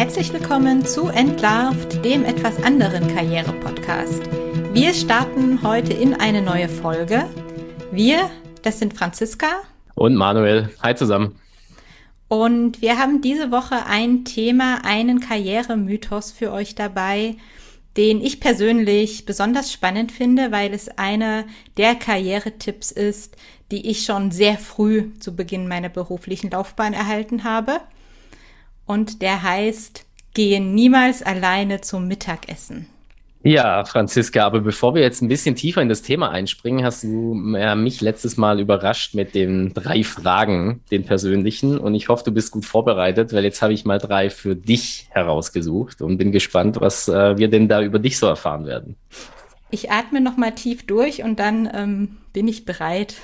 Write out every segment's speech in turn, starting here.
Herzlich willkommen zu Entlarvt, dem etwas anderen Karriere-Podcast. Wir starten heute in eine neue Folge. Wir, das sind Franziska und Manuel. Hi zusammen. Und wir haben diese Woche ein Thema, einen Karrieremythos für euch dabei, den ich persönlich besonders spannend finde, weil es einer der Karrieretipps ist, die ich schon sehr früh zu Beginn meiner beruflichen Laufbahn erhalten habe und der heißt Gehe niemals alleine zum Mittagessen. Ja, Franziska, aber bevor wir jetzt ein bisschen tiefer in das Thema einspringen, hast du mich letztes Mal überrascht mit den drei Fragen, den persönlichen. Und ich hoffe, du bist gut vorbereitet, weil jetzt habe ich mal drei für dich herausgesucht und bin gespannt, was äh, wir denn da über dich so erfahren werden. Ich atme noch mal tief durch und dann ähm, bin ich bereit.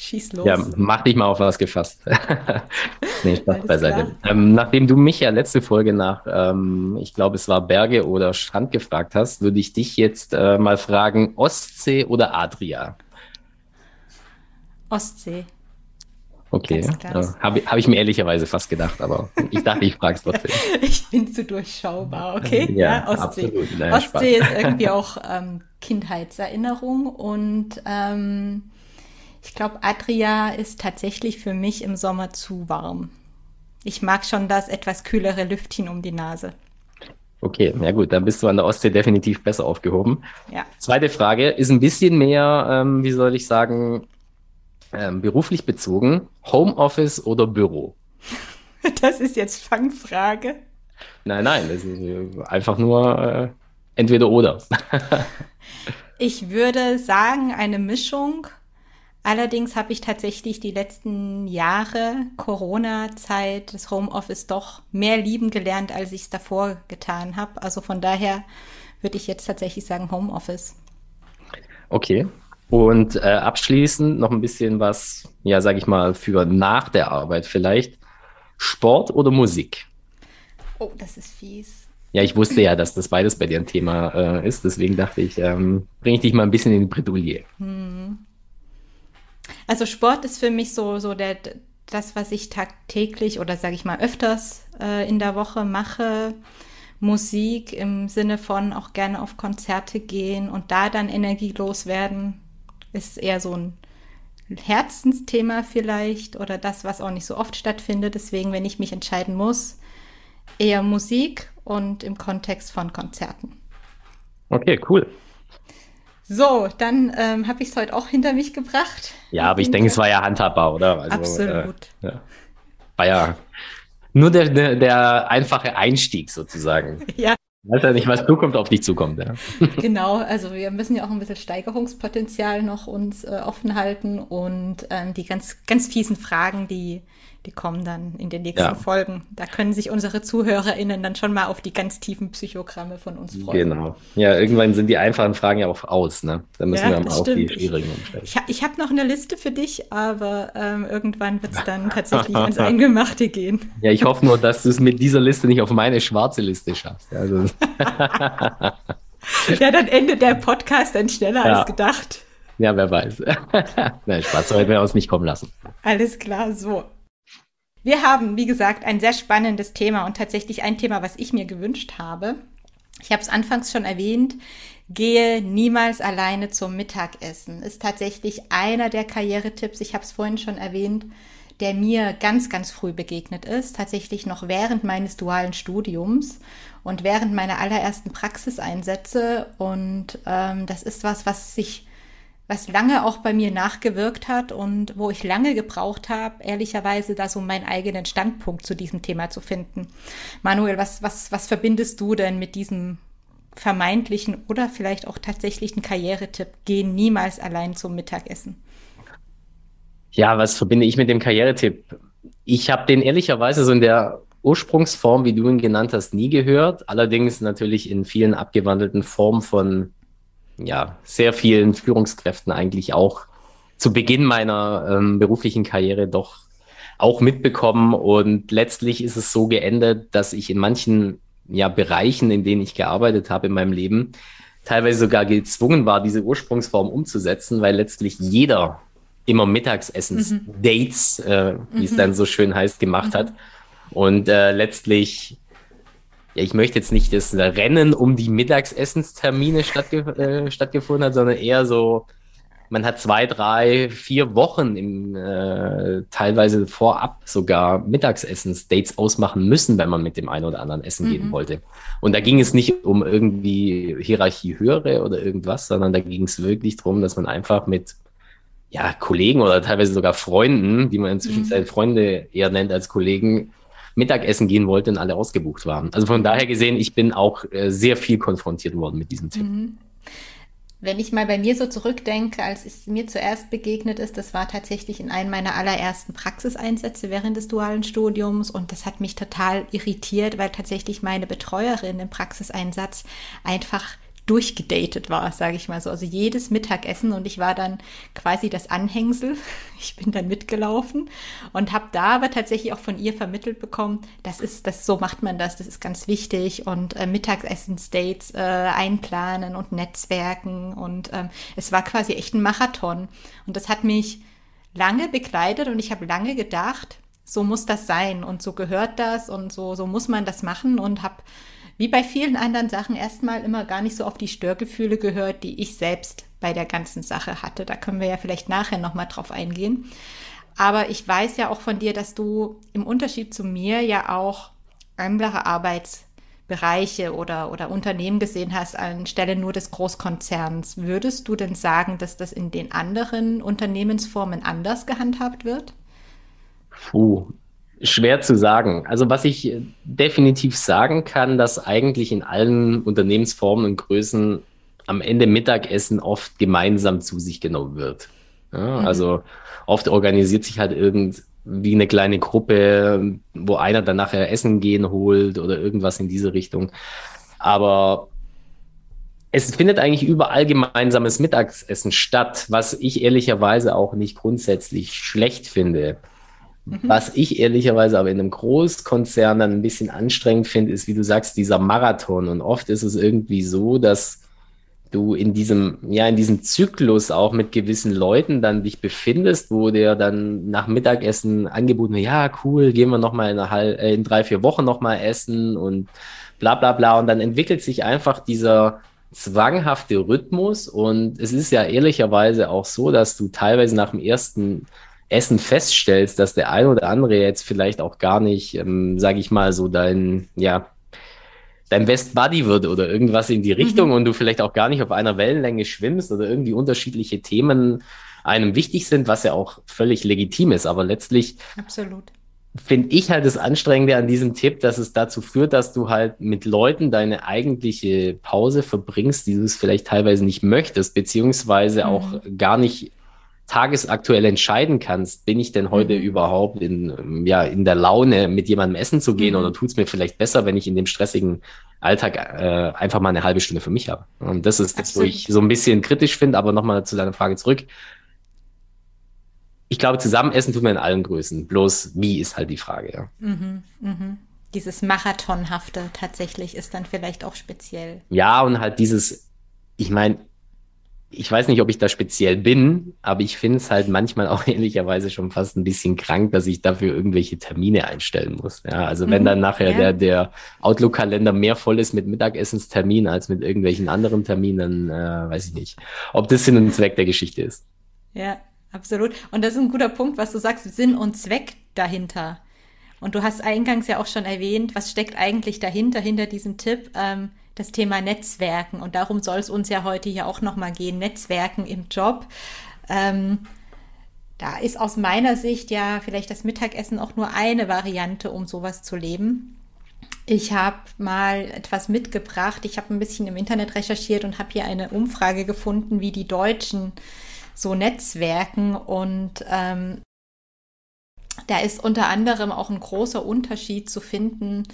Schieß los. Ja, mach dich mal auf was gefasst. nee, Spaß beiseite. Ähm, nachdem du mich ja letzte Folge nach, ähm, ich glaube, es war Berge oder Strand gefragt hast, würde ich dich jetzt äh, mal fragen, Ostsee oder Adria? Ostsee. Okay, äh, habe hab ich mir ehrlicherweise fast gedacht, aber ich dachte, ich frage es trotzdem. ich bin zu durchschaubar, okay? Ja, ja Ostsee. Absolut. Nein, Ostsee Spaß. ist irgendwie auch ähm, Kindheitserinnerung und ähm, ich glaube, Adria ist tatsächlich für mich im Sommer zu warm. Ich mag schon das etwas kühlere Lüftchen um die Nase. Okay, ja gut, dann bist du an der Ostsee definitiv besser aufgehoben. Ja. Zweite Frage ist ein bisschen mehr, ähm, wie soll ich sagen, ähm, beruflich bezogen. Homeoffice oder Büro? Das ist jetzt Fangfrage. Nein, nein, das ist einfach nur äh, entweder oder. ich würde sagen, eine Mischung Allerdings habe ich tatsächlich die letzten Jahre Corona-Zeit das Homeoffice doch mehr lieben gelernt, als ich es davor getan habe. Also von daher würde ich jetzt tatsächlich sagen Homeoffice. Okay. Und äh, abschließend noch ein bisschen was, ja, sage ich mal, für nach der Arbeit vielleicht. Sport oder Musik? Oh, das ist fies. Ja, ich wusste ja, dass das beides bei dir ein Thema äh, ist. Deswegen dachte ich, ähm, bringe ich dich mal ein bisschen in die Bredouille. Hm. Also Sport ist für mich so, so der, das, was ich tagtäglich oder sage ich mal öfters äh, in der Woche mache. Musik im Sinne von auch gerne auf Konzerte gehen und da dann energielos werden, ist eher so ein Herzensthema vielleicht oder das, was auch nicht so oft stattfindet. Deswegen, wenn ich mich entscheiden muss, eher Musik und im Kontext von Konzerten. Okay, cool. So, dann ähm, habe ich es heute auch hinter mich gebracht. Ja, aber ich denke, es war ja handhabbar, oder? Also, Absolut. Äh, ja. War ja nur der, der, der einfache Einstieg sozusagen. ja. Ich weiß ja nicht, was zukommt, auf dich zukommt. Ja. Genau, also wir müssen ja auch ein bisschen Steigerungspotenzial noch uns äh, offen halten und ähm, die ganz, ganz fiesen Fragen, die die kommen dann in den nächsten ja. Folgen. Da können sich unsere ZuhörerInnen dann schon mal auf die ganz tiefen Psychogramme von uns freuen. Genau. Ja, irgendwann sind die einfachen Fragen ja auch aus, ne? Da müssen ja, wir mal auf die schwierigen umstellen. Ich, ich habe noch eine Liste für dich, aber ähm, irgendwann wird es dann tatsächlich ans Eingemachte gehen. Ja, ich hoffe nur, dass du es mit dieser Liste nicht auf meine schwarze Liste schaffst. Also. ja, dann endet der Podcast dann schneller ja. als gedacht. Ja, wer weiß. Nein, Spaß, so hätten wir uns nicht kommen lassen. Alles klar, so. Wir haben, wie gesagt, ein sehr spannendes Thema und tatsächlich ein Thema, was ich mir gewünscht habe. Ich habe es anfangs schon erwähnt. Gehe niemals alleine zum Mittagessen. Ist tatsächlich einer der Karrieretipps, ich habe es vorhin schon erwähnt, der mir ganz, ganz früh begegnet ist. Tatsächlich noch während meines dualen Studiums und während meiner allerersten Praxiseinsätze. Und ähm, das ist was, was sich was lange auch bei mir nachgewirkt hat und wo ich lange gebraucht habe, ehrlicherweise da so meinen eigenen Standpunkt zu diesem Thema zu finden. Manuel, was, was, was verbindest du denn mit diesem vermeintlichen oder vielleicht auch tatsächlichen Karrieretipp? Geh niemals allein zum Mittagessen. Ja, was verbinde ich mit dem Karrieretipp? Ich habe den ehrlicherweise so in der Ursprungsform, wie du ihn genannt hast, nie gehört. Allerdings natürlich in vielen abgewandelten Formen von ja, sehr vielen Führungskräften eigentlich auch zu Beginn meiner ähm, beruflichen Karriere doch auch mitbekommen. Und letztlich ist es so geendet, dass ich in manchen ja, Bereichen, in denen ich gearbeitet habe in meinem Leben, teilweise sogar gezwungen war, diese Ursprungsform umzusetzen, weil letztlich jeder immer Mittagsessens-Dates, mhm. äh, wie mhm. es dann so schön heißt, gemacht mhm. hat. Und äh, letztlich ja, ich möchte jetzt nicht das Rennen um die Mittagsessenstermine stattge äh, stattgefunden hat, sondern eher so, man hat zwei, drei, vier Wochen im, äh, teilweise vorab sogar Mittagsessens-Dates ausmachen müssen, wenn man mit dem einen oder anderen essen mhm. gehen wollte. Und da ging es nicht um irgendwie Hierarchie höhere oder irgendwas, sondern da ging es wirklich darum, dass man einfach mit ja, Kollegen oder teilweise sogar Freunden, die man inzwischen mhm. Freunde eher nennt als Kollegen, Mittagessen gehen wollte und alle ausgebucht waren. Also von daher gesehen, ich bin auch äh, sehr viel konfrontiert worden mit diesem. Mhm. Wenn ich mal bei mir so zurückdenke, als es mir zuerst begegnet ist, das war tatsächlich in einem meiner allerersten Praxiseinsätze während des dualen Studiums und das hat mich total irritiert, weil tatsächlich meine Betreuerin im Praxiseinsatz einfach durchgedatet war, sage ich mal so. Also jedes Mittagessen und ich war dann quasi das Anhängsel. Ich bin dann mitgelaufen und habe da aber tatsächlich auch von ihr vermittelt bekommen, das ist, das so macht man das, das ist ganz wichtig und äh, Mittagessen-States äh, einplanen und Netzwerken und ähm, es war quasi echt ein Marathon und das hat mich lange begleitet und ich habe lange gedacht, so muss das sein und so gehört das und so so muss man das machen und habe wie bei vielen anderen Sachen erstmal immer gar nicht so auf die Störgefühle gehört, die ich selbst bei der ganzen Sache hatte. Da können wir ja vielleicht nachher nochmal drauf eingehen. Aber ich weiß ja auch von dir, dass du im Unterschied zu mir ja auch andere Arbeitsbereiche oder, oder Unternehmen gesehen hast anstelle nur des Großkonzerns. Würdest du denn sagen, dass das in den anderen Unternehmensformen anders gehandhabt wird? Puh, Schwer zu sagen. Also was ich definitiv sagen kann, dass eigentlich in allen Unternehmensformen und Größen am Ende Mittagessen oft gemeinsam zu sich genommen wird. Ja, mhm. Also oft organisiert sich halt irgendwie eine kleine Gruppe, wo einer dann nachher Essen gehen holt oder irgendwas in diese Richtung. Aber es findet eigentlich überall gemeinsames Mittagessen statt, was ich ehrlicherweise auch nicht grundsätzlich schlecht finde. Mhm. Was ich ehrlicherweise aber in einem Großkonzern dann ein bisschen anstrengend finde, ist, wie du sagst, dieser Marathon. Und oft ist es irgendwie so, dass du in diesem, ja, in diesem Zyklus auch mit gewissen Leuten dann dich befindest, wo der dann nach Mittagessen angeboten wird, ja, cool, gehen wir nochmal in, äh, in drei, vier Wochen nochmal essen und bla bla bla. Und dann entwickelt sich einfach dieser zwanghafte Rhythmus. Und es ist ja ehrlicherweise auch so, dass du teilweise nach dem ersten Essen feststellst, dass der eine oder andere jetzt vielleicht auch gar nicht, ähm, sage ich mal, so dein, ja, dein Best Buddy wird oder irgendwas in die mhm. Richtung mhm. und du vielleicht auch gar nicht auf einer Wellenlänge schwimmst oder irgendwie unterschiedliche Themen einem wichtig sind, was ja auch völlig legitim ist. Aber letztlich Absolut. finde ich halt das Anstrengende an diesem Tipp, dass es dazu führt, dass du halt mit Leuten deine eigentliche Pause verbringst, die du es vielleicht teilweise nicht möchtest, beziehungsweise mhm. auch gar nicht tagesaktuell entscheiden kannst, bin ich denn heute mhm. überhaupt in, ja, in der Laune, mit jemandem essen zu gehen mhm. oder tut es mir vielleicht besser, wenn ich in dem stressigen Alltag äh, einfach mal eine halbe Stunde für mich habe. Und das ist das, wo ich so ein bisschen kritisch finde, aber nochmal zu deiner Frage zurück. Ich glaube, zusammen essen tut man in allen Größen. Bloß wie ist halt die Frage, ja. Mhm, mh. Dieses Marathonhafte tatsächlich ist dann vielleicht auch speziell. Ja, und halt dieses, ich meine, ich weiß nicht, ob ich da speziell bin, aber ich finde es halt manchmal auch ehrlicherweise schon fast ein bisschen krank, dass ich dafür irgendwelche Termine einstellen muss. Ja, also wenn mhm, dann nachher ja. der, der Outlook-Kalender mehr voll ist mit Mittagessenstermin als mit irgendwelchen anderen Terminen, äh, weiß ich nicht, ob das Sinn und Zweck der Geschichte ist. Ja, absolut. Und das ist ein guter Punkt, was du sagst, Sinn und Zweck dahinter. Und du hast eingangs ja auch schon erwähnt, was steckt eigentlich dahinter, hinter diesem Tipp? Ähm, das Thema Netzwerken. Und darum soll es uns ja heute hier auch nochmal gehen, Netzwerken im Job. Ähm, da ist aus meiner Sicht ja vielleicht das Mittagessen auch nur eine Variante, um sowas zu leben. Ich habe mal etwas mitgebracht. Ich habe ein bisschen im Internet recherchiert und habe hier eine Umfrage gefunden, wie die Deutschen so Netzwerken. Und ähm, da ist unter anderem auch ein großer Unterschied zu finden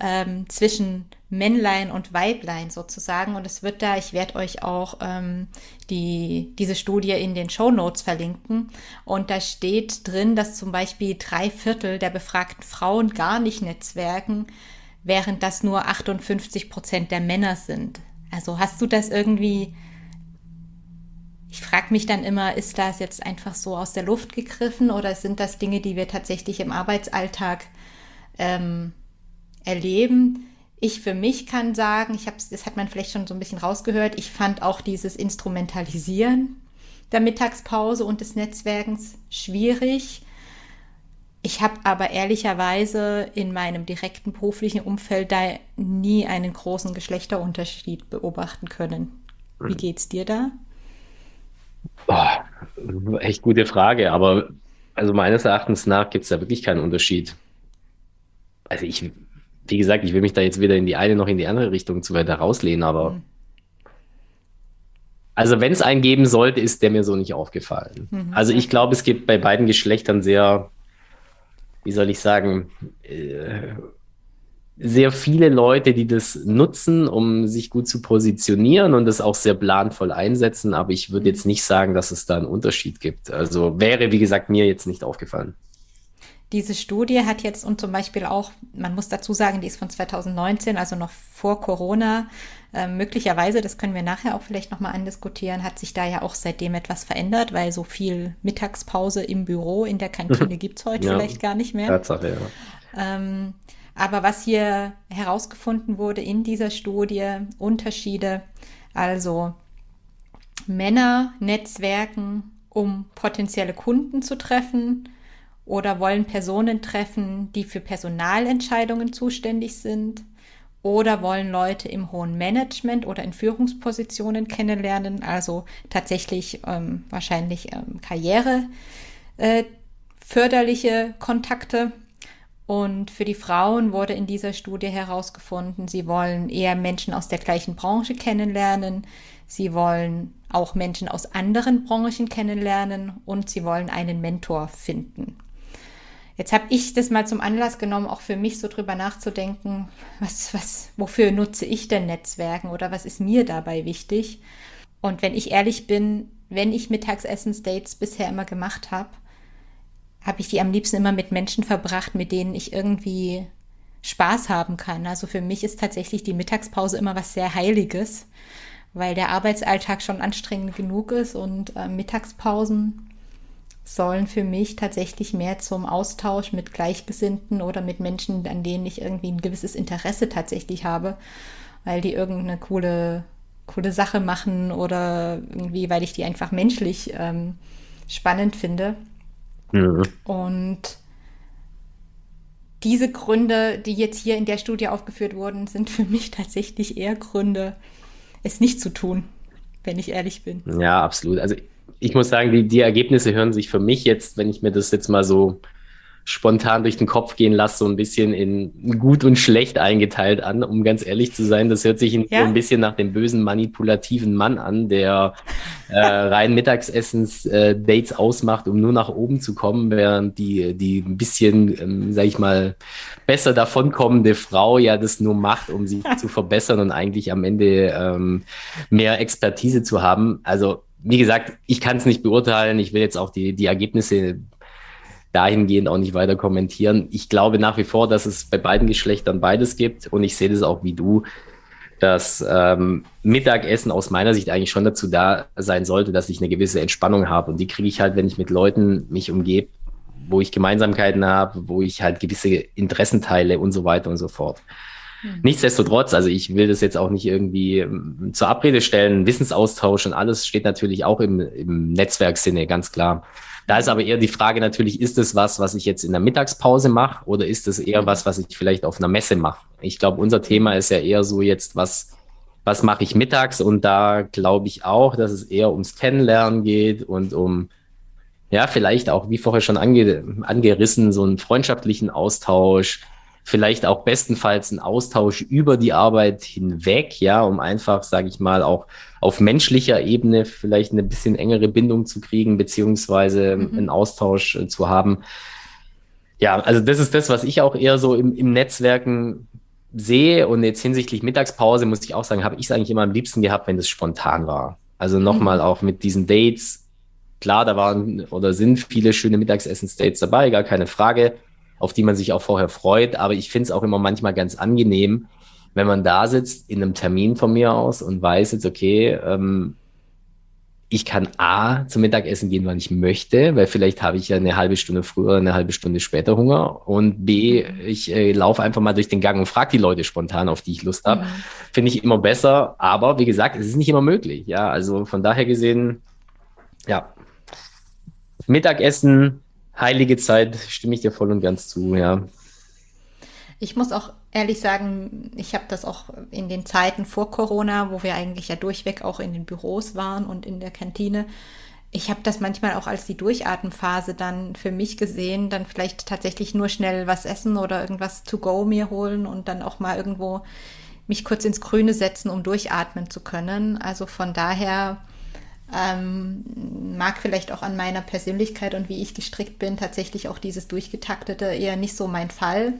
ähm, zwischen Männlein und Weiblein sozusagen. Und es wird da, ich werde euch auch ähm, die, diese Studie in den Show Notes verlinken. Und da steht drin, dass zum Beispiel drei Viertel der befragten Frauen gar nicht netzwerken, während das nur 58 Prozent der Männer sind. Also hast du das irgendwie ich frage mich dann immer, ist das jetzt einfach so aus der Luft gegriffen oder sind das Dinge, die wir tatsächlich im Arbeitsalltag ähm, erleben? Ich für mich kann sagen, ich habe das hat man vielleicht schon so ein bisschen rausgehört, ich fand auch dieses Instrumentalisieren der Mittagspause und des Netzwerkens schwierig. Ich habe aber ehrlicherweise in meinem direkten beruflichen Umfeld da nie einen großen Geschlechterunterschied beobachten können. Wie hm. geht's dir da? Boah, echt gute Frage, aber also meines Erachtens nach gibt es da wirklich keinen Unterschied. Also ich, wie gesagt, ich will mich da jetzt weder in die eine noch in die andere Richtung zu weiter rauslehnen, aber mhm. also wenn es einen geben sollte, ist der mir so nicht aufgefallen. Mhm. Also ich glaube, es gibt bei beiden Geschlechtern sehr, wie soll ich sagen, äh, sehr viele Leute, die das nutzen, um sich gut zu positionieren und das auch sehr planvoll einsetzen. Aber ich würde jetzt nicht sagen, dass es da einen Unterschied gibt. Also wäre, wie gesagt, mir jetzt nicht aufgefallen. Diese Studie hat jetzt und zum Beispiel auch, man muss dazu sagen, die ist von 2019, also noch vor Corona. Äh, möglicherweise, das können wir nachher auch vielleicht nochmal andiskutieren, hat sich da ja auch seitdem etwas verändert, weil so viel Mittagspause im Büro in der Kantine gibt es heute ja, vielleicht gar nicht mehr. Tatsache, ja. Ähm, aber was hier herausgefunden wurde in dieser Studie, Unterschiede, also Männer netzwerken, um potenzielle Kunden zu treffen oder wollen Personen treffen, die für Personalentscheidungen zuständig sind? Oder wollen Leute im hohen Management oder in Führungspositionen kennenlernen, also tatsächlich ähm, wahrscheinlich ähm, Karriere äh, förderliche Kontakte. Und für die Frauen wurde in dieser Studie herausgefunden, sie wollen eher Menschen aus der gleichen Branche kennenlernen, sie wollen auch Menschen aus anderen Branchen kennenlernen. Und sie wollen einen Mentor finden. Jetzt habe ich das mal zum Anlass genommen, auch für mich so drüber nachzudenken, was, was, wofür nutze ich denn Netzwerken oder was ist mir dabei wichtig? Und wenn ich ehrlich bin, wenn ich Mittagsessensdates bisher immer gemacht habe, habe ich die am liebsten immer mit Menschen verbracht, mit denen ich irgendwie Spaß haben kann. Also für mich ist tatsächlich die Mittagspause immer was sehr Heiliges, weil der Arbeitsalltag schon anstrengend genug ist und äh, Mittagspausen sollen für mich tatsächlich mehr zum Austausch mit Gleichgesinnten oder mit Menschen, an denen ich irgendwie ein gewisses Interesse tatsächlich habe, weil die irgendeine coole, coole Sache machen oder irgendwie, weil ich die einfach menschlich ähm, spannend finde. Mhm. Und diese Gründe, die jetzt hier in der Studie aufgeführt wurden, sind für mich tatsächlich eher Gründe, es nicht zu tun, wenn ich ehrlich bin. Ja, absolut. Also ich muss sagen, die, die Ergebnisse hören sich für mich jetzt, wenn ich mir das jetzt mal so spontan durch den Kopf gehen lasse, so ein bisschen in gut und schlecht eingeteilt an, um ganz ehrlich zu sein. Das hört sich ja. so ein bisschen nach dem bösen, manipulativen Mann an, der äh, rein Mittagsessens-Dates äh, ausmacht, um nur nach oben zu kommen, während die, die ein bisschen, ähm, sag ich mal, besser davonkommende Frau ja das nur macht, um sich zu verbessern und eigentlich am Ende ähm, mehr Expertise zu haben. Also wie gesagt, ich kann es nicht beurteilen. Ich will jetzt auch die, die Ergebnisse dahingehend auch nicht weiter kommentieren. Ich glaube nach wie vor, dass es bei beiden Geschlechtern beides gibt und ich sehe das auch wie du, dass ähm, Mittagessen aus meiner Sicht eigentlich schon dazu da sein sollte, dass ich eine gewisse Entspannung habe und die kriege ich halt, wenn ich mit Leuten mich umgebe, wo ich Gemeinsamkeiten habe, wo ich halt gewisse Interessen teile und so weiter und so fort. Mhm. Nichtsdestotrotz, also ich will das jetzt auch nicht irgendwie ähm, zur Abrede stellen, Wissensaustausch und alles steht natürlich auch im, im Netzwerksinne, ganz klar. Da ist aber eher die Frage natürlich, ist es was, was ich jetzt in der Mittagspause mache oder ist es eher mhm. was, was ich vielleicht auf einer Messe mache? Ich glaube, unser Thema ist ja eher so jetzt, was, was mache ich mittags? Und da glaube ich auch, dass es eher ums Kennenlernen geht und um, ja, vielleicht auch, wie vorher schon ange, angerissen, so einen freundschaftlichen Austausch, vielleicht auch bestenfalls ein Austausch über die Arbeit hinweg, ja, um einfach, sage ich mal, auch auf menschlicher Ebene vielleicht eine bisschen engere Bindung zu kriegen, beziehungsweise mhm. einen Austausch äh, zu haben. Ja, also das ist das, was ich auch eher so im, im Netzwerken sehe. Und jetzt hinsichtlich Mittagspause muss ich auch sagen, habe ich es eigentlich immer am liebsten gehabt, wenn es spontan war. Also nochmal mhm. auch mit diesen Dates. Klar, da waren oder sind viele schöne Mittagsessens-Dates dabei, gar keine Frage auf die man sich auch vorher freut. Aber ich finde es auch immer manchmal ganz angenehm, wenn man da sitzt in einem Termin von mir aus und weiß jetzt, okay, ähm, ich kann A zum Mittagessen gehen, wann ich möchte, weil vielleicht habe ich ja eine halbe Stunde früher oder eine halbe Stunde später Hunger. Und B, ich äh, laufe einfach mal durch den Gang und frage die Leute spontan, auf die ich Lust habe. Mhm. Finde ich immer besser. Aber wie gesagt, es ist nicht immer möglich. Ja, also von daher gesehen, ja. Mittagessen, heilige Zeit, stimme ich dir voll und ganz zu, ja. Ich muss auch ehrlich sagen, ich habe das auch in den Zeiten vor Corona, wo wir eigentlich ja durchweg auch in den Büros waren und in der Kantine. Ich habe das manchmal auch als die Durchatmenphase dann für mich gesehen, dann vielleicht tatsächlich nur schnell was essen oder irgendwas to go mir holen und dann auch mal irgendwo mich kurz ins Grüne setzen, um durchatmen zu können. Also von daher ähm, mag vielleicht auch an meiner Persönlichkeit und wie ich gestrickt bin, tatsächlich auch dieses Durchgetaktete eher nicht so mein Fall.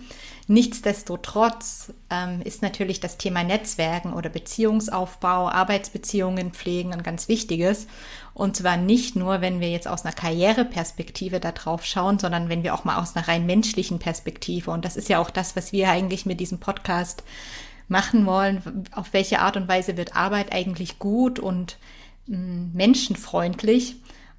Nichtsdestotrotz ähm, ist natürlich das Thema Netzwerken oder Beziehungsaufbau, Arbeitsbeziehungen pflegen ein ganz wichtiges. Und zwar nicht nur, wenn wir jetzt aus einer Karriereperspektive da drauf schauen, sondern wenn wir auch mal aus einer rein menschlichen Perspektive. Und das ist ja auch das, was wir eigentlich mit diesem Podcast machen wollen. Auf welche Art und Weise wird Arbeit eigentlich gut und menschenfreundlich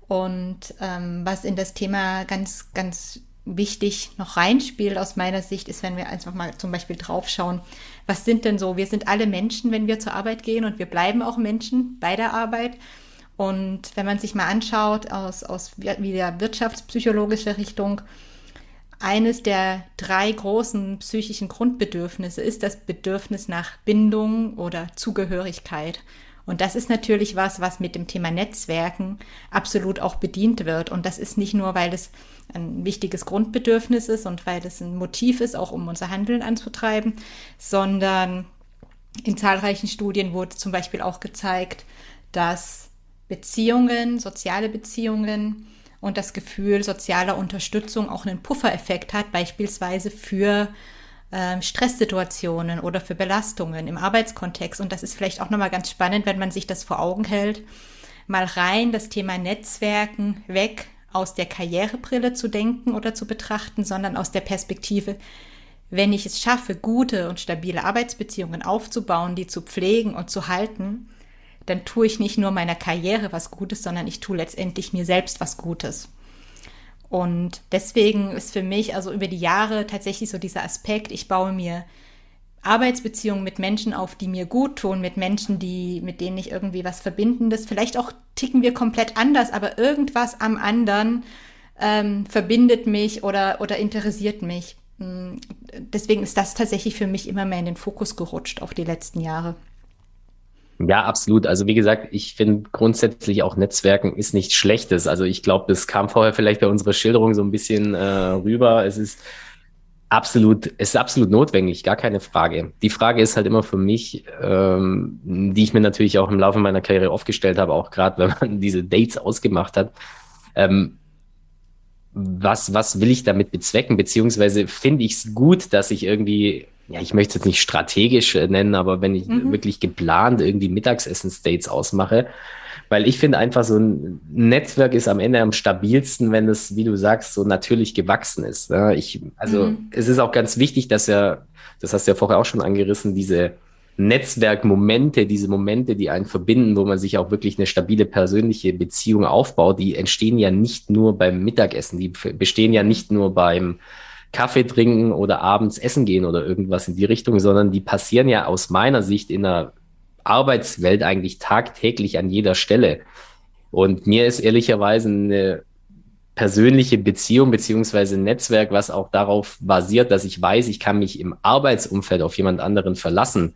und ähm, was in das Thema ganz, ganz wichtig noch reinspielt aus meiner Sicht, ist, wenn wir einfach mal zum Beispiel draufschauen, was sind denn so, wir sind alle Menschen, wenn wir zur Arbeit gehen und wir bleiben auch Menschen bei der Arbeit. Und wenn man sich mal anschaut aus, aus wieder wirtschaftspsychologischer Richtung, eines der drei großen psychischen Grundbedürfnisse ist das Bedürfnis nach Bindung oder Zugehörigkeit. Und das ist natürlich was, was mit dem Thema Netzwerken absolut auch bedient wird. Und das ist nicht nur, weil es ein wichtiges Grundbedürfnis ist und weil es ein Motiv ist, auch um unser Handeln anzutreiben, sondern in zahlreichen Studien wurde zum Beispiel auch gezeigt, dass Beziehungen, soziale Beziehungen und das Gefühl sozialer Unterstützung auch einen Puffereffekt hat, beispielsweise für ähm, Stresssituationen oder für Belastungen im Arbeitskontext. Und das ist vielleicht auch nochmal ganz spannend, wenn man sich das vor Augen hält, mal rein das Thema Netzwerken weg aus der Karrierebrille zu denken oder zu betrachten, sondern aus der Perspektive, wenn ich es schaffe, gute und stabile Arbeitsbeziehungen aufzubauen, die zu pflegen und zu halten, dann tue ich nicht nur meiner Karriere was Gutes, sondern ich tue letztendlich mir selbst was Gutes. Und deswegen ist für mich also über die Jahre tatsächlich so dieser Aspekt, ich baue mir Arbeitsbeziehungen mit Menschen auf, die mir gut tun, mit Menschen, die, mit denen ich irgendwie was Verbindendes, vielleicht auch ticken wir komplett anders, aber irgendwas am anderen ähm, verbindet mich oder, oder interessiert mich. Hm, deswegen ist das tatsächlich für mich immer mehr in den Fokus gerutscht auf die letzten Jahre. Ja, absolut. Also wie gesagt, ich finde grundsätzlich auch Netzwerken ist nichts Schlechtes. Also ich glaube, das kam vorher vielleicht bei unserer Schilderung so ein bisschen äh, rüber. Es ist absolut, es ist absolut notwendig, gar keine Frage. Die Frage ist halt immer für mich, ähm, die ich mir natürlich auch im Laufe meiner Karriere aufgestellt habe, auch gerade wenn man diese Dates ausgemacht hat. Ähm, was, was will ich damit bezwecken? Beziehungsweise finde ich es gut, dass ich irgendwie ja, ich möchte es jetzt nicht strategisch äh, nennen, aber wenn ich mhm. wirklich geplant irgendwie Mittagessen-States ausmache, weil ich finde einfach so ein Netzwerk ist am Ende am stabilsten, wenn es, wie du sagst, so natürlich gewachsen ist. Ja, ich, also mhm. es ist auch ganz wichtig, dass er, das hast du ja vorher auch schon angerissen, diese Netzwerkmomente, diese Momente, die einen verbinden, wo man sich auch wirklich eine stabile persönliche Beziehung aufbaut, die entstehen ja nicht nur beim Mittagessen, die bestehen ja nicht nur beim Kaffee trinken oder abends essen gehen oder irgendwas in die Richtung, sondern die passieren ja aus meiner Sicht in der Arbeitswelt eigentlich tagtäglich an jeder Stelle. Und mir ist ehrlicherweise eine persönliche Beziehung beziehungsweise Netzwerk, was auch darauf basiert, dass ich weiß, ich kann mich im Arbeitsumfeld auf jemand anderen verlassen.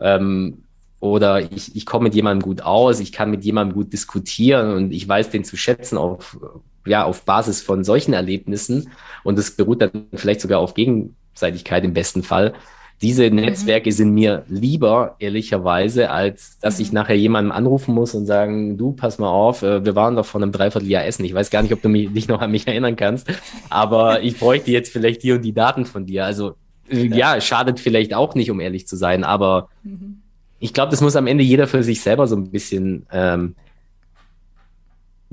Ähm, oder ich, ich komme mit jemandem gut aus, ich kann mit jemandem gut diskutieren und ich weiß den zu schätzen auf, ja, auf Basis von solchen Erlebnissen. Und es beruht dann vielleicht sogar auf Gegenseitigkeit im besten Fall. Diese mhm. Netzwerke mhm. sind mir lieber, ehrlicherweise, als dass mhm. ich nachher jemandem anrufen muss und sagen, du, pass mal auf, äh, wir waren doch vor einem Dreivierteljahr essen. Ich weiß gar nicht, ob du mich, dich noch an mich erinnern kannst, aber ich bräuchte jetzt vielleicht die und die Daten von dir. Also, ja, schadet vielleicht auch nicht, um ehrlich zu sein, aber mhm ich glaube, das muss am Ende jeder für sich selber so ein bisschen ähm,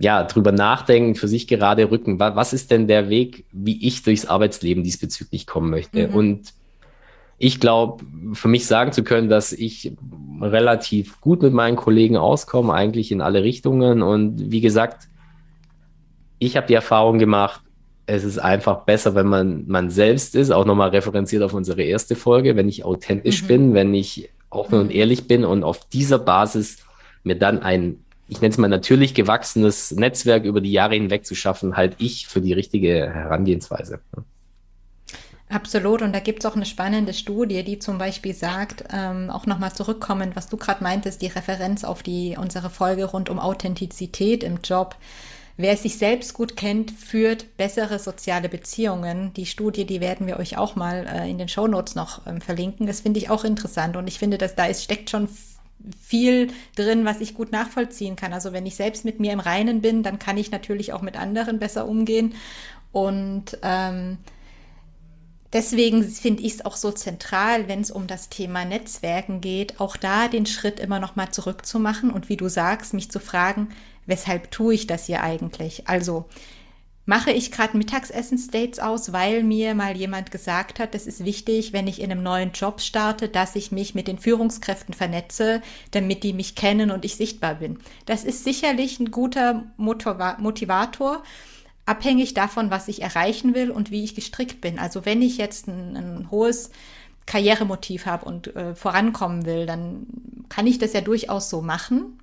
ja, drüber nachdenken, für sich gerade rücken. Was ist denn der Weg, wie ich durchs Arbeitsleben diesbezüglich kommen möchte? Mhm. Und ich glaube, für mich sagen zu können, dass ich relativ gut mit meinen Kollegen auskomme, eigentlich in alle Richtungen. Und wie gesagt, ich habe die Erfahrung gemacht, es ist einfach besser, wenn man man selbst ist, auch nochmal referenziert auf unsere erste Folge, wenn ich authentisch mhm. bin, wenn ich offen mhm. und ehrlich bin und auf dieser Basis mir dann ein, ich nenne es mal natürlich gewachsenes Netzwerk über die Jahre hinweg zu schaffen, halte ich für die richtige Herangehensweise. Absolut. Und da gibt es auch eine spannende Studie, die zum Beispiel sagt, ähm, auch nochmal zurückkommen, was du gerade meintest, die Referenz auf die unsere Folge rund um Authentizität im Job. Wer sich selbst gut kennt, führt bessere soziale Beziehungen. Die Studie, die werden wir euch auch mal äh, in den Show Notes noch ähm, verlinken. Das finde ich auch interessant und ich finde, dass da ist, steckt schon viel drin, was ich gut nachvollziehen kann. Also wenn ich selbst mit mir im Reinen bin, dann kann ich natürlich auch mit anderen besser umgehen und ähm, Deswegen finde ich es auch so zentral, wenn es um das Thema Netzwerken geht, auch da den Schritt immer noch mal zurückzumachen und wie du sagst, mich zu fragen, weshalb tue ich das hier eigentlich? Also mache ich gerade Mittagessen-States aus, weil mir mal jemand gesagt hat, es ist wichtig, wenn ich in einem neuen Job starte, dass ich mich mit den Führungskräften vernetze, damit die mich kennen und ich sichtbar bin. Das ist sicherlich ein guter Motivator, abhängig davon, was ich erreichen will und wie ich gestrickt bin. Also wenn ich jetzt ein, ein hohes Karrieremotiv habe und äh, vorankommen will, dann kann ich das ja durchaus so machen.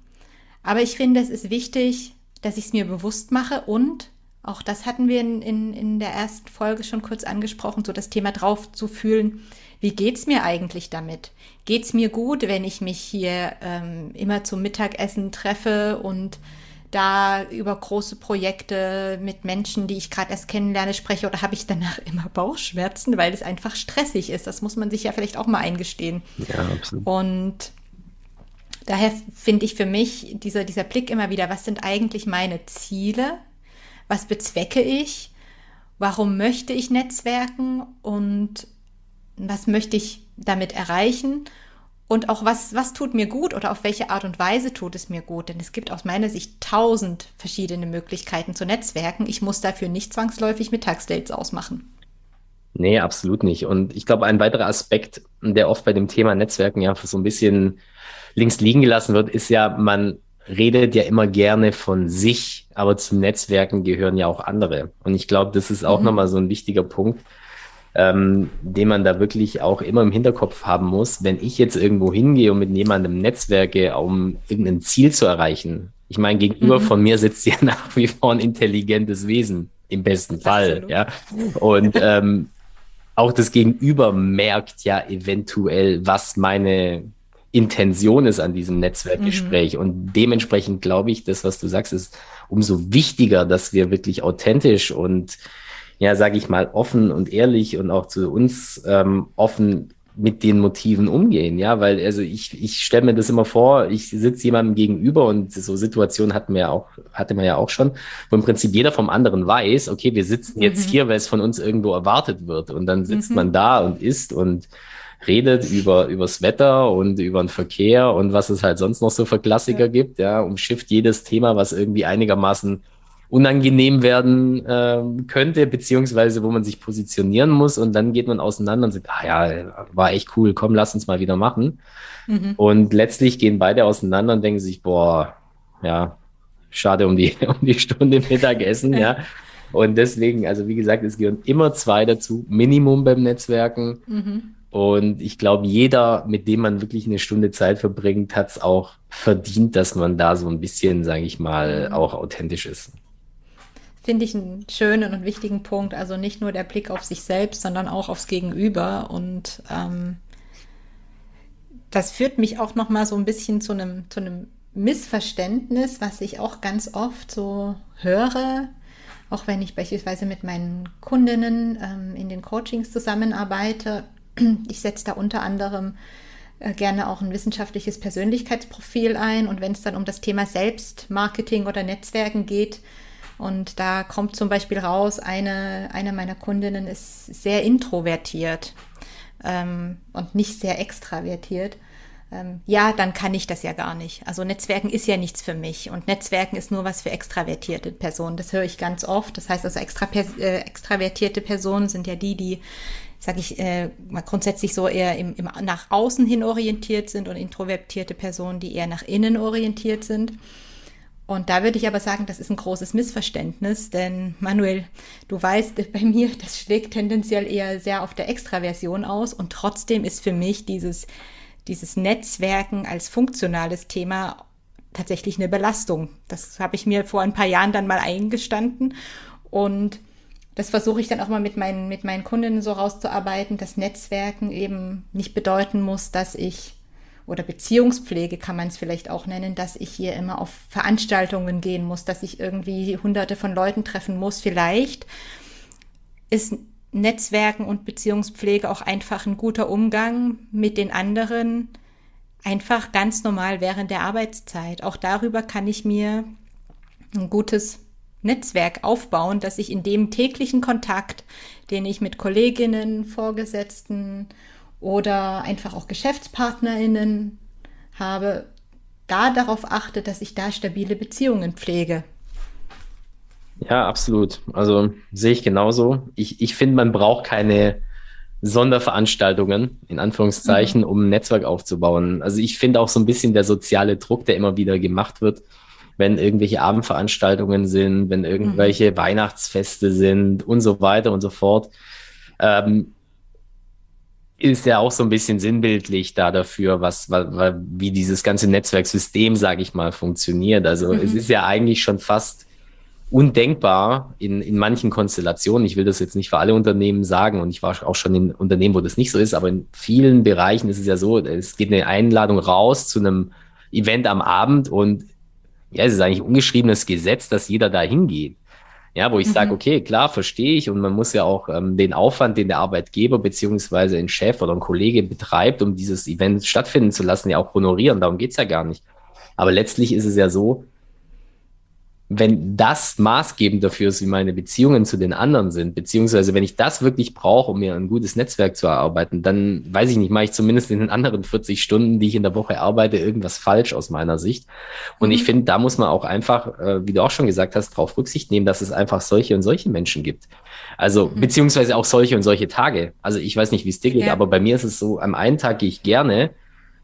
Aber ich finde, es ist wichtig, dass ich es mir bewusst mache und auch das hatten wir in, in, in der ersten Folge schon kurz angesprochen, so das Thema drauf zu fühlen, wie geht's mir eigentlich damit? Geht's mir gut, wenn ich mich hier ähm, immer zum Mittagessen treffe und da über große Projekte mit Menschen, die ich gerade erst kennenlerne, spreche oder habe ich danach immer Bauchschmerzen, weil es einfach stressig ist. Das muss man sich ja vielleicht auch mal eingestehen. Ja, absolut. Und daher finde ich für mich dieser, dieser Blick immer wieder, was sind eigentlich meine Ziele? Was bezwecke ich? Warum möchte ich Netzwerken? Und was möchte ich damit erreichen? Und auch was, was tut mir gut oder auf welche Art und Weise tut es mir gut? Denn es gibt aus meiner Sicht tausend verschiedene Möglichkeiten zu Netzwerken. Ich muss dafür nicht zwangsläufig Mittagsdates ausmachen. Nee, absolut nicht. Und ich glaube, ein weiterer Aspekt, der oft bei dem Thema Netzwerken ja so ein bisschen links liegen gelassen wird, ist ja, man redet ja immer gerne von sich, aber zum Netzwerken gehören ja auch andere. Und ich glaube, das ist auch mhm. nochmal so ein wichtiger Punkt, ähm, den man da wirklich auch immer im Hinterkopf haben muss. Wenn ich jetzt irgendwo hingehe und mit jemandem netzwerke, um irgendein Ziel zu erreichen, ich meine, gegenüber mhm. von mir sitzt ja nach wie vor ein intelligentes Wesen, im besten Fall, Absolut. ja. Und ähm, auch das Gegenüber merkt ja eventuell, was meine Intention ist an diesem Netzwerkgespräch. Mhm. Und dementsprechend glaube ich, das, was du sagst, ist umso wichtiger, dass wir wirklich authentisch und ja, sage ich mal, offen und ehrlich und auch zu uns ähm, offen mit den Motiven umgehen, ja, weil also ich, ich stelle mir das immer vor, ich sitze jemandem gegenüber und so Situationen hatten wir ja auch, hatte man ja auch schon, wo im Prinzip jeder vom anderen weiß, okay, wir sitzen jetzt mhm. hier, weil es von uns irgendwo erwartet wird und dann sitzt mhm. man da und isst und redet über übers Wetter und über den Verkehr und was es halt sonst noch so für Klassiker ja. gibt, ja, umschifft jedes Thema, was irgendwie einigermaßen unangenehm werden äh, könnte, beziehungsweise wo man sich positionieren muss und dann geht man auseinander und sagt, ah ja, war echt cool, komm, lass uns mal wieder machen. Mhm. Und letztlich gehen beide auseinander und denken sich, boah, ja, schade um die, um die Stunde Mittagessen, ja. Und deswegen, also wie gesagt, es gehören immer zwei dazu, Minimum beim Netzwerken. Mhm. Und ich glaube, jeder, mit dem man wirklich eine Stunde Zeit verbringt, hat es auch verdient, dass man da so ein bisschen, sage ich mal, mhm. auch authentisch ist finde ich einen schönen und wichtigen Punkt. Also nicht nur der Blick auf sich selbst, sondern auch aufs Gegenüber. Und ähm, das führt mich auch noch mal so ein bisschen zu einem, zu einem Missverständnis, was ich auch ganz oft so höre, auch wenn ich beispielsweise mit meinen Kundinnen ähm, in den Coachings zusammenarbeite. Ich setze da unter anderem äh, gerne auch ein wissenschaftliches Persönlichkeitsprofil ein. Und wenn es dann um das Thema Selbstmarketing oder Netzwerken geht, und da kommt zum Beispiel raus, eine, eine meiner Kundinnen ist sehr introvertiert ähm, und nicht sehr extravertiert. Ähm, ja, dann kann ich das ja gar nicht. Also Netzwerken ist ja nichts für mich und Netzwerken ist nur was für extravertierte Personen. Das höre ich ganz oft. Das heißt also extra, äh, extravertierte Personen sind ja die, die sage ich, äh, grundsätzlich so eher im, im, nach außen hin orientiert sind und introvertierte Personen, die eher nach innen orientiert sind. Und da würde ich aber sagen, das ist ein großes Missverständnis, denn Manuel, du weißt, bei mir, das schlägt tendenziell eher sehr auf der Extraversion aus und trotzdem ist für mich dieses, dieses Netzwerken als funktionales Thema tatsächlich eine Belastung. Das habe ich mir vor ein paar Jahren dann mal eingestanden und das versuche ich dann auch mal mit meinen, mit meinen Kundinnen so rauszuarbeiten, dass Netzwerken eben nicht bedeuten muss, dass ich, oder Beziehungspflege kann man es vielleicht auch nennen, dass ich hier immer auf Veranstaltungen gehen muss, dass ich irgendwie hunderte von Leuten treffen muss. Vielleicht ist Netzwerken und Beziehungspflege auch einfach ein guter Umgang mit den anderen, einfach ganz normal während der Arbeitszeit. Auch darüber kann ich mir ein gutes Netzwerk aufbauen, dass ich in dem täglichen Kontakt, den ich mit Kolleginnen, Vorgesetzten oder einfach auch Geschäftspartnerinnen habe, da darauf achte, dass ich da stabile Beziehungen pflege. Ja, absolut. Also sehe ich genauso. Ich, ich finde, man braucht keine Sonderveranstaltungen, in Anführungszeichen, mhm. um ein Netzwerk aufzubauen. Also ich finde auch so ein bisschen der soziale Druck, der immer wieder gemacht wird, wenn irgendwelche Abendveranstaltungen sind, wenn irgendwelche mhm. Weihnachtsfeste sind und so weiter und so fort, ähm, ist ja auch so ein bisschen sinnbildlich da dafür, was, was wie dieses ganze Netzwerksystem, sage ich mal, funktioniert. Also mhm. es ist ja eigentlich schon fast undenkbar in, in manchen Konstellationen. Ich will das jetzt nicht für alle Unternehmen sagen und ich war auch schon in Unternehmen, wo das nicht so ist, aber in vielen Bereichen ist es ja so, es geht eine Einladung raus zu einem Event am Abend und ja, es ist eigentlich ungeschriebenes Gesetz, dass jeder da hingeht. Ja, wo ich mhm. sage, okay, klar, verstehe ich und man muss ja auch ähm, den Aufwand, den der Arbeitgeber beziehungsweise ein Chef oder ein Kollege betreibt, um dieses Event stattfinden zu lassen, ja auch honorieren. Darum geht's ja gar nicht. Aber letztlich ist es ja so, wenn das maßgebend dafür ist, wie meine Beziehungen zu den anderen sind, beziehungsweise wenn ich das wirklich brauche, um mir ein gutes Netzwerk zu erarbeiten, dann weiß ich nicht, mache ich zumindest in den anderen 40 Stunden, die ich in der Woche arbeite, irgendwas falsch aus meiner Sicht. Und mhm. ich finde, da muss man auch einfach, äh, wie du auch schon gesagt hast, darauf Rücksicht nehmen, dass es einfach solche und solche Menschen gibt. Also, mhm. beziehungsweise auch solche und solche Tage. Also ich weiß nicht, wie es dir geht, ja. aber bei mir ist es so, am einen Tag gehe ich gerne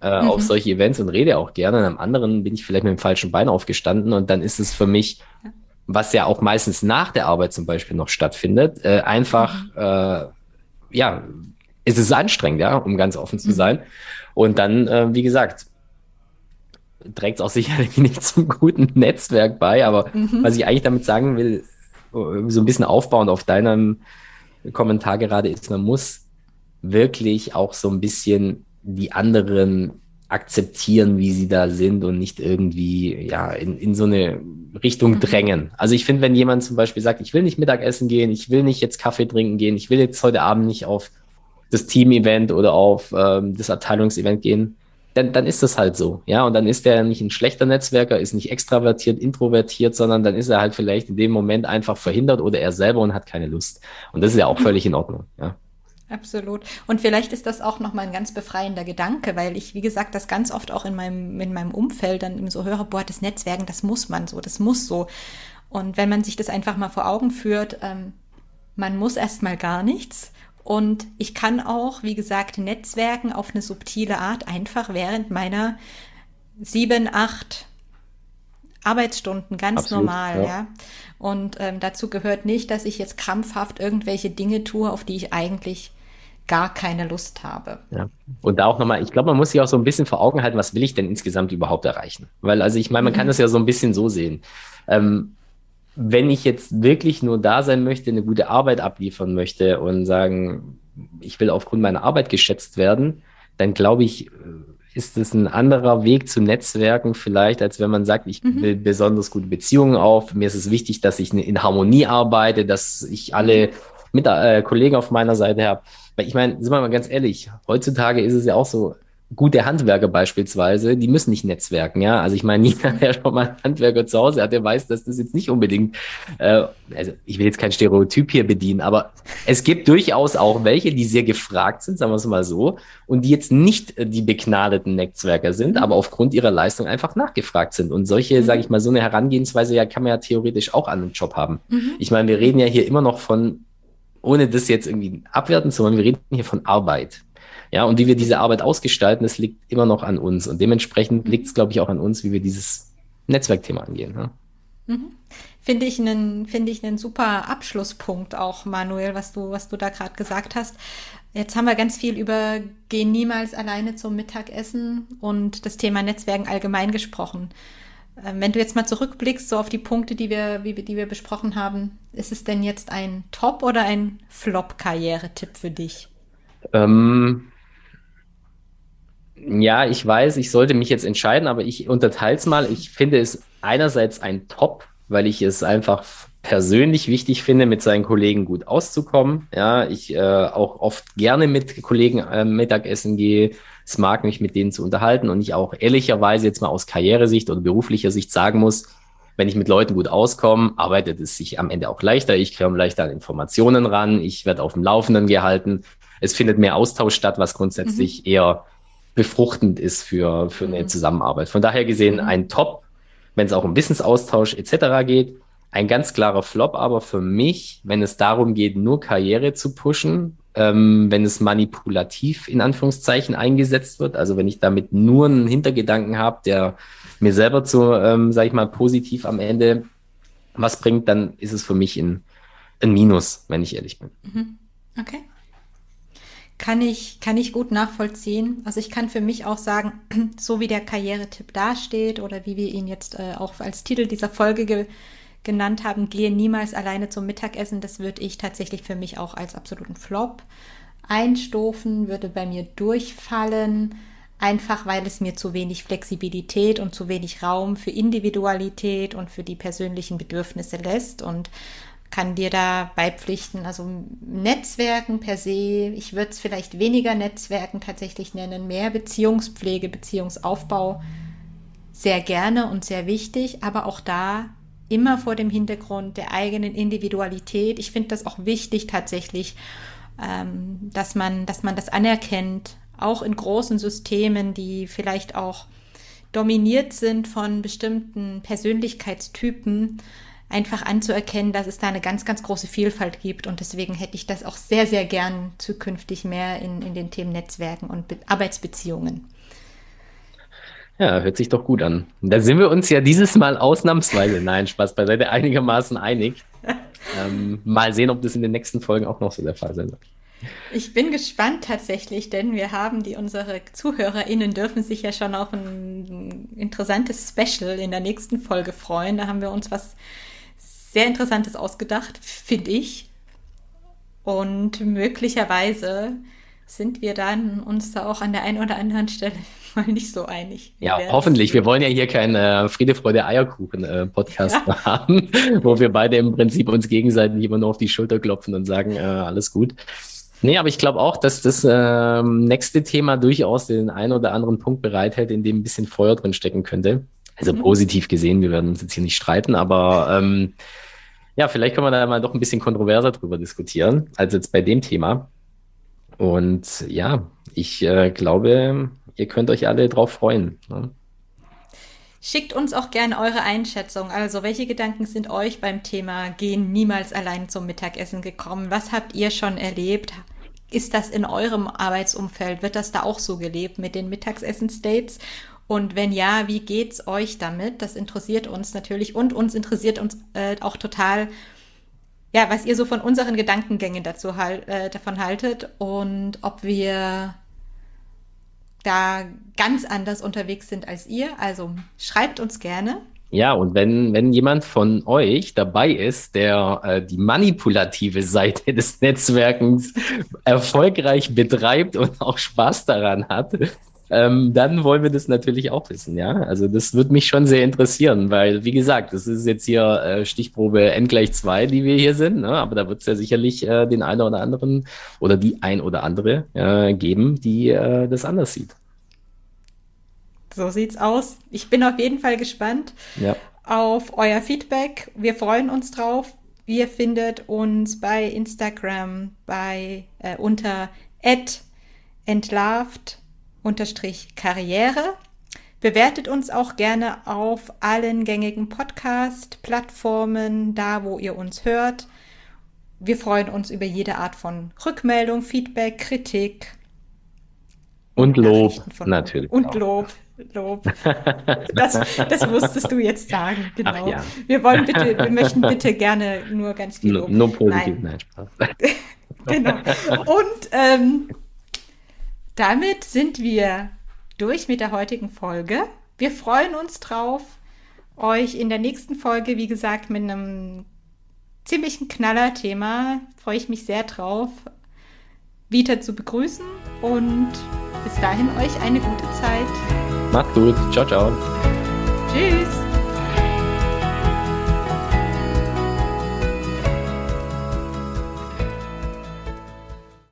äh, mhm. auf solche Events und rede auch gerne. Und am anderen bin ich vielleicht mit dem falschen Bein aufgestanden und dann ist es für mich, was ja auch meistens nach der Arbeit zum Beispiel noch stattfindet, äh, einfach, mhm. äh, ja, es ist anstrengend, ja, um ganz offen zu mhm. sein. Und dann, äh, wie gesagt, trägt es auch sicherlich nicht zum guten Netzwerk bei, aber mhm. was ich eigentlich damit sagen will, so ein bisschen aufbauend auf deinem Kommentar gerade ist, man muss wirklich auch so ein bisschen die anderen akzeptieren, wie sie da sind und nicht irgendwie ja in, in so eine Richtung mhm. drängen. Also ich finde, wenn jemand zum Beispiel sagt, ich will nicht Mittagessen gehen, ich will nicht jetzt Kaffee trinken gehen, ich will jetzt heute Abend nicht auf das Team-Event oder auf ähm, das Abteilungsevent gehen, dann, dann ist das halt so. Ja, und dann ist er nicht ein schlechter Netzwerker, ist nicht extravertiert, introvertiert, sondern dann ist er halt vielleicht in dem Moment einfach verhindert oder er selber und hat keine Lust. Und das ist ja auch völlig in Ordnung. Ja. Absolut. Und vielleicht ist das auch nochmal ein ganz befreiender Gedanke, weil ich, wie gesagt, das ganz oft auch in meinem, in meinem Umfeld dann so höre, boah, das Netzwerken, das muss man so, das muss so. Und wenn man sich das einfach mal vor Augen führt, ähm, man muss erstmal gar nichts. Und ich kann auch, wie gesagt, Netzwerken auf eine subtile Art einfach während meiner sieben, acht Arbeitsstunden ganz Absolut, normal, ja. ja. Und ähm, dazu gehört nicht, dass ich jetzt krampfhaft irgendwelche Dinge tue, auf die ich eigentlich gar keine Lust habe. Ja. Und da auch nochmal, ich glaube, man muss sich auch so ein bisschen vor Augen halten, was will ich denn insgesamt überhaupt erreichen? Weil, also ich meine, man mhm. kann das ja so ein bisschen so sehen. Ähm, wenn ich jetzt wirklich nur da sein möchte, eine gute Arbeit abliefern möchte und sagen, ich will aufgrund meiner Arbeit geschätzt werden, dann glaube ich, ist es ein anderer Weg zu Netzwerken vielleicht, als wenn man sagt, ich mhm. will besonders gute Beziehungen auf. Mir ist es wichtig, dass ich in Harmonie arbeite, dass ich alle mit, äh, Kollegen auf meiner Seite habe. Weil ich meine, sind wir mal ganz ehrlich, heutzutage ist es ja auch so, gute Handwerker beispielsweise, die müssen nicht netzwerken, ja. Also ich meine, jeder, der schon mal einen Handwerker zu Hause hat, der weiß, dass das jetzt nicht unbedingt, äh, also ich will jetzt kein Stereotyp hier bedienen, aber es gibt durchaus auch welche, die sehr gefragt sind, sagen wir es mal so, und die jetzt nicht die begnadeten Netzwerker sind, aber aufgrund ihrer Leistung einfach nachgefragt sind. Und solche, mhm. sage ich mal, so eine Herangehensweise ja kann man ja theoretisch auch an einem Job haben. Mhm. Ich meine, wir reden ja hier immer noch von ohne das jetzt irgendwie abwerten zu wollen, wir reden hier von Arbeit. Ja, und wie wir diese Arbeit ausgestalten, das liegt immer noch an uns. Und dementsprechend liegt es, glaube ich, auch an uns, wie wir dieses Netzwerkthema angehen. Ja? Mhm. Finde ich einen, finde ich einen super Abschlusspunkt auch, Manuel, was du, was du da gerade gesagt hast. Jetzt haben wir ganz viel über gehen niemals alleine zum Mittagessen und das Thema Netzwerken allgemein gesprochen. Ähm, wenn du jetzt mal zurückblickst, so auf die Punkte, die wir, die wir besprochen haben, ist es denn jetzt ein Top- oder ein Flop-Karriere-Tipp für dich? Ähm, ja, ich weiß, ich sollte mich jetzt entscheiden, aber ich unterteile es mal. Ich finde es einerseits ein Top, weil ich es einfach persönlich wichtig finde, mit seinen Kollegen gut auszukommen. Ja, ich äh, auch oft gerne mit Kollegen äh, Mittagessen gehe. Es mag mich mit denen zu unterhalten und ich auch ehrlicherweise jetzt mal aus Karrieresicht oder beruflicher Sicht sagen muss, wenn ich mit Leuten gut auskomme, arbeitet es sich am Ende auch leichter. Ich komme leichter an Informationen ran. Ich werde auf dem Laufenden gehalten. Es findet mehr Austausch statt, was grundsätzlich mhm. eher befruchtend ist für, für eine mhm. Zusammenarbeit. Von daher gesehen mhm. ein Top, wenn es auch um Wissensaustausch etc. geht. Ein ganz klarer Flop aber für mich, wenn es darum geht, nur Karriere zu pushen, ähm, wenn es manipulativ in Anführungszeichen eingesetzt wird, also wenn ich damit nur einen Hintergedanken habe, der mir selber zu, ähm, sage ich mal, positiv am Ende was bringt, dann ist es für mich ein, ein Minus, wenn ich ehrlich bin. Mhm. Okay kann ich, kann ich gut nachvollziehen. Also ich kann für mich auch sagen, so wie der Karrieretipp dasteht oder wie wir ihn jetzt äh, auch als Titel dieser Folge ge genannt haben, gehe niemals alleine zum Mittagessen, das würde ich tatsächlich für mich auch als absoluten Flop einstufen, würde bei mir durchfallen, einfach weil es mir zu wenig Flexibilität und zu wenig Raum für Individualität und für die persönlichen Bedürfnisse lässt und kann dir da beipflichten. Also Netzwerken per se, ich würde es vielleicht weniger Netzwerken tatsächlich nennen, mehr Beziehungspflege, Beziehungsaufbau sehr gerne und sehr wichtig, aber auch da immer vor dem Hintergrund der eigenen Individualität. Ich finde das auch wichtig tatsächlich, ähm, dass, man, dass man das anerkennt, auch in großen Systemen, die vielleicht auch dominiert sind von bestimmten Persönlichkeitstypen, einfach anzuerkennen, dass es da eine ganz, ganz große Vielfalt gibt. Und deswegen hätte ich das auch sehr, sehr gern zukünftig mehr in, in den Themen Netzwerken und Be Arbeitsbeziehungen. Ja, hört sich doch gut an. Da sind wir uns ja dieses Mal ausnahmsweise, nein, Spaß beiseite, einigermaßen einig. ähm, mal sehen, ob das in den nächsten Folgen auch noch so der Fall sein wird. Ich bin gespannt tatsächlich, denn wir haben die, unsere ZuhörerInnen dürfen sich ja schon auf ein interessantes Special in der nächsten Folge freuen. Da haben wir uns was sehr Interessantes ausgedacht, finde ich. Und möglicherweise sind wir dann uns da auch an der einen oder anderen Stelle mal nicht so einig. ja, hoffentlich. Wir wollen ja hier keinen äh, Friede, Freude, Eierkuchen-Podcast äh, ja. haben, wo wir beide im Prinzip uns gegenseitig immer nur auf die Schulter klopfen und sagen, äh, alles gut. Nee, aber ich glaube auch, dass das äh, nächste Thema durchaus den einen oder anderen Punkt bereithält, in dem ein bisschen Feuer drin stecken könnte. Also mhm. positiv gesehen, wir werden uns jetzt hier nicht streiten, aber ähm, ja, vielleicht können wir da mal doch ein bisschen kontroverser drüber diskutieren, als jetzt bei dem Thema. Und ja, ich äh, glaube, ihr könnt euch alle drauf freuen. Ne? Schickt uns auch gerne eure Einschätzung. Also, welche Gedanken sind euch beim Thema Gehen niemals allein zum Mittagessen gekommen? Was habt ihr schon erlebt? Ist das in eurem Arbeitsumfeld? Wird das da auch so gelebt mit den Mittagessen-States? Und wenn ja, wie geht's euch damit? Das interessiert uns natürlich und uns interessiert uns äh, auch total, ja, was ihr so von unseren Gedankengängen dazu halt, äh, davon haltet und ob wir da ganz anders unterwegs sind als ihr. Also schreibt uns gerne. Ja, und wenn, wenn jemand von euch dabei ist, der äh, die manipulative Seite des Netzwerkens erfolgreich betreibt und auch Spaß daran hat, ähm, dann wollen wir das natürlich auch wissen, ja. Also das würde mich schon sehr interessieren, weil, wie gesagt, das ist jetzt hier äh, Stichprobe N gleich zwei, die wir hier sind, ne? aber da wird es ja sicherlich äh, den einen oder anderen oder die ein oder andere äh, geben, die äh, das anders sieht. So sieht's aus. Ich bin auf jeden Fall gespannt ja. auf euer Feedback. Wir freuen uns drauf. Ihr findet uns bei Instagram bei äh, unter entlarvt unterstrich Karriere. Bewertet uns auch gerne auf allen gängigen Podcast-Plattformen, da wo ihr uns hört. wir freuen uns über jede Art von Rückmeldung, Feedback, Kritik. Und Lob, natürlich. Und auch. Lob. Lob. Das, das musstest du jetzt sagen, genau. Ja. Wir wollen bitte, wir möchten bitte gerne nur ganz viel Lob. Nur, positiv, nein, nein Spaß. genau. Und ähm, damit sind wir durch mit der heutigen Folge. Wir freuen uns drauf, euch in der nächsten Folge, wie gesagt, mit einem ziemlichen Knaller-Thema, freue ich mich sehr drauf, wieder zu begrüßen und bis dahin euch eine gute Zeit. Macht's gut. Ciao, ciao. Tschüss.